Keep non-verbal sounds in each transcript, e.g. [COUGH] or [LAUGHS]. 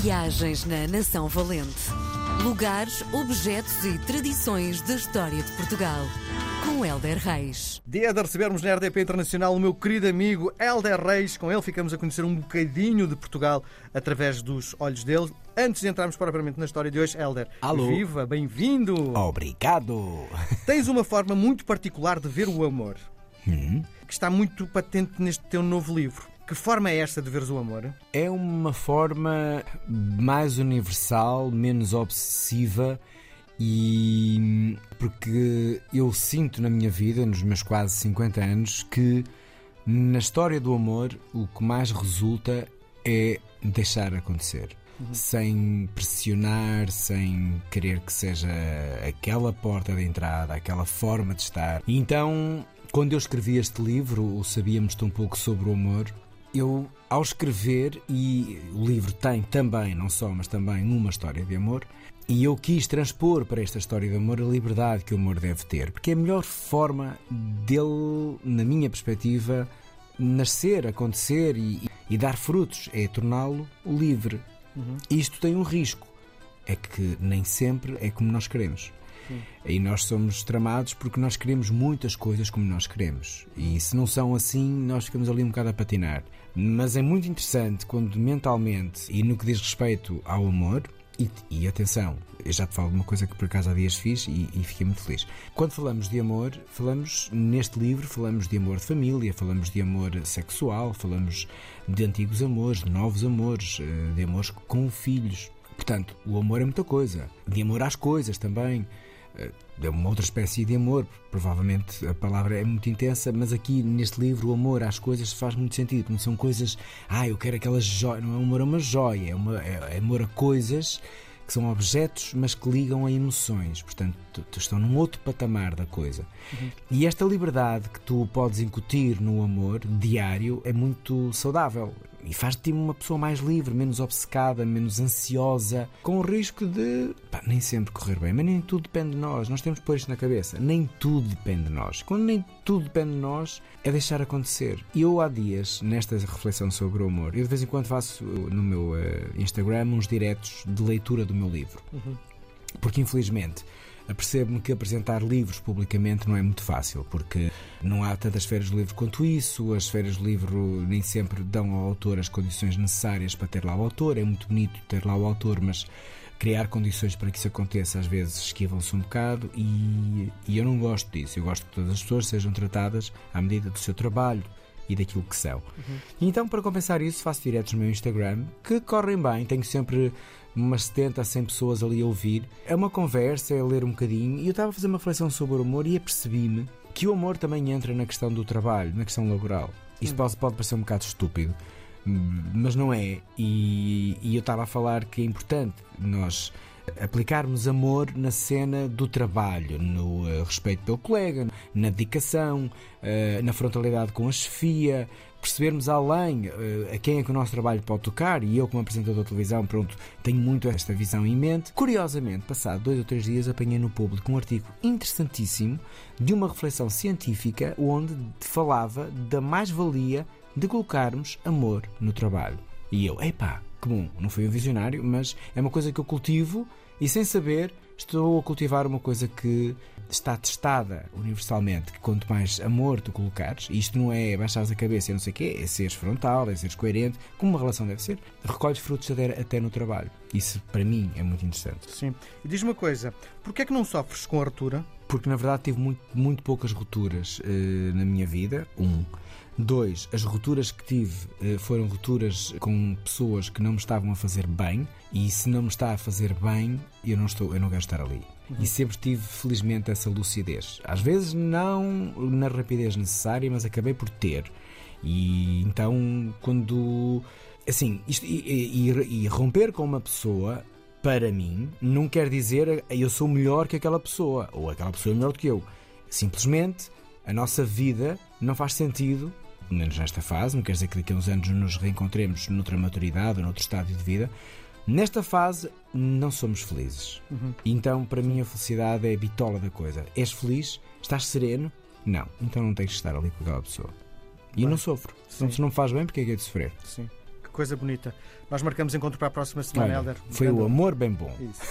Viagens na Nação Valente. Lugares, objetos e tradições da história de Portugal. Com Helder Reis. Dia de recebermos na RDP Internacional o meu querido amigo Helder Reis. Com ele ficamos a conhecer um bocadinho de Portugal através dos olhos dele. Antes de entrarmos propriamente na história de hoje, Helder, Alô. viva, bem-vindo! Obrigado! Tens uma forma muito particular de ver o amor, Hum, que está muito patente neste teu novo livro. Que forma é esta de veres o amor? É uma forma mais universal, menos obsessiva e porque eu sinto na minha vida, nos meus quase 50 anos, que na história do amor o que mais resulta é deixar acontecer. Sem pressionar, sem querer que seja aquela porta de entrada, aquela forma de estar. Então, quando eu escrevi este livro, o Sabíamos tão pouco sobre o amor, eu, ao escrever, e o livro tem também, não só, mas também uma história de amor, e eu quis transpor para esta história de amor a liberdade que o amor deve ter, porque é a melhor forma dele, na minha perspectiva, nascer, acontecer e, e dar frutos, é torná-lo livre. Isto tem um risco, é que nem sempre é como nós queremos. E nós somos tramados porque nós queremos muitas coisas como nós queremos. E se não são assim, nós ficamos ali um bocado a patinar. Mas é muito interessante quando mentalmente e no que diz respeito ao amor, e, e atenção, eu já te falo de uma coisa que por acaso há dias fiz e, e fiquei muito feliz. Quando falamos de amor, falamos neste livro, falamos de amor de família, falamos de amor sexual, falamos de antigos amores, de novos amores, eh, de amores com filhos. Portanto, o amor é muita coisa. De amor às coisas também. É uma outra espécie de amor. Provavelmente a palavra é muito intensa, mas aqui neste livro o amor às coisas faz muito sentido. Não são coisas, ah, eu quero aquelas joias. Não é amor a uma joia, é, uma, é amor a coisas que são objetos, mas que ligam a emoções. Portanto, estão num outro patamar da coisa. E esta liberdade que tu podes incutir no amor diário é muito saudável e faz de ti uma pessoa mais livre, menos obcecada, menos ansiosa, com o risco de pá, nem sempre correr bem. Mas nem tudo depende de nós. Nós temos que pôr isto na cabeça. Nem tudo depende de nós. Quando nem tudo depende de nós, é deixar acontecer. E eu há dias, nesta reflexão sobre o amor, eu de vez em quando faço uh, no meu eh, Instagram uns diretos de leitura do meu livro. Porque infelizmente apercebo-me que apresentar livros publicamente não é muito fácil, porque não há tantas feiras de livro quanto isso, as feiras de livro nem sempre dão ao autor as condições necessárias para ter lá o autor, é muito bonito ter lá o autor, mas criar condições para que isso aconteça às vezes esquivam-se um bocado e, e eu não gosto disso, eu gosto que todas as pessoas sejam tratadas à medida do seu trabalho e daquilo que são. E então, para compensar isso, faço diretos no meu Instagram que correm bem. Tenho sempre umas 70 a 100 pessoas ali a ouvir. É uma conversa, é ler um bocadinho. E eu estava a fazer uma reflexão sobre o amor e apercebi-me que o amor também entra na questão do trabalho, na questão laboral. Isto pode, pode parecer um bocado estúpido, mas não é. E, e eu estava a falar que é importante nós aplicarmos amor na cena do trabalho, no eh, respeito pelo colega, na dedicação, eh, na frontalidade com a chefia, percebermos além eh, a quem é que o nosso trabalho pode tocar e eu como apresentador de televisão, pronto, tenho muito esta visão em mente. Curiosamente, passado dois ou três dias apanhei no público um artigo interessantíssimo de uma reflexão científica onde falava da mais-valia de colocarmos amor no trabalho. E eu, epá, bom, não fui um visionário, mas é uma coisa que eu cultivo e sem saber estou a cultivar uma coisa que está testada universalmente, que quanto mais amor tu colocares, e isto não é baixares a cabeça e não sei o quê, é seres frontal, é seres coerente, como uma relação deve ser, recolhes frutos até, no trabalho. Isso para mim é muito interessante. Sim. E diz-me uma coisa, porquê é que não sofres com a ruptura? Porque na verdade tive muito, muito poucas rupturas eh, na minha vida. Um. Dois, as rupturas que tive eh, foram rupturas com pessoas que não me estavam a fazer bem. E se não me está a fazer bem, eu não, estou, eu não quero estar ali. E sempre tive, felizmente, essa lucidez. Às vezes não na rapidez necessária, mas acabei por ter. E então, quando. Assim, isto, e, e- e romper com uma pessoa para mim, não quer dizer eu sou melhor que aquela pessoa ou aquela pessoa é melhor do que eu. Simplesmente a nossa vida não faz sentido, pelo menos nesta fase, não quer dizer que daqui a uns anos nos reencontremos noutra maturidade ou noutro estádio de vida. Nesta fase não somos felizes. Então, para mim, a felicidade é a bitola da coisa. És feliz? Estás sereno? Não. Então não tens que estar ali com aquela pessoa. E eu não sofro. Então, se não me faz bem, porque é que é de sofrer? Sim. Coisa bonita. Nós marcamos encontro para a próxima semana, Olha, Helder. foi o amor bem bom. Isso.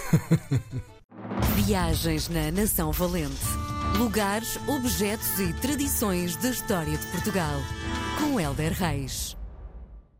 [LAUGHS] Viagens na Nação Valente. Lugares, objetos e tradições da história de Portugal. Com Helder Reis.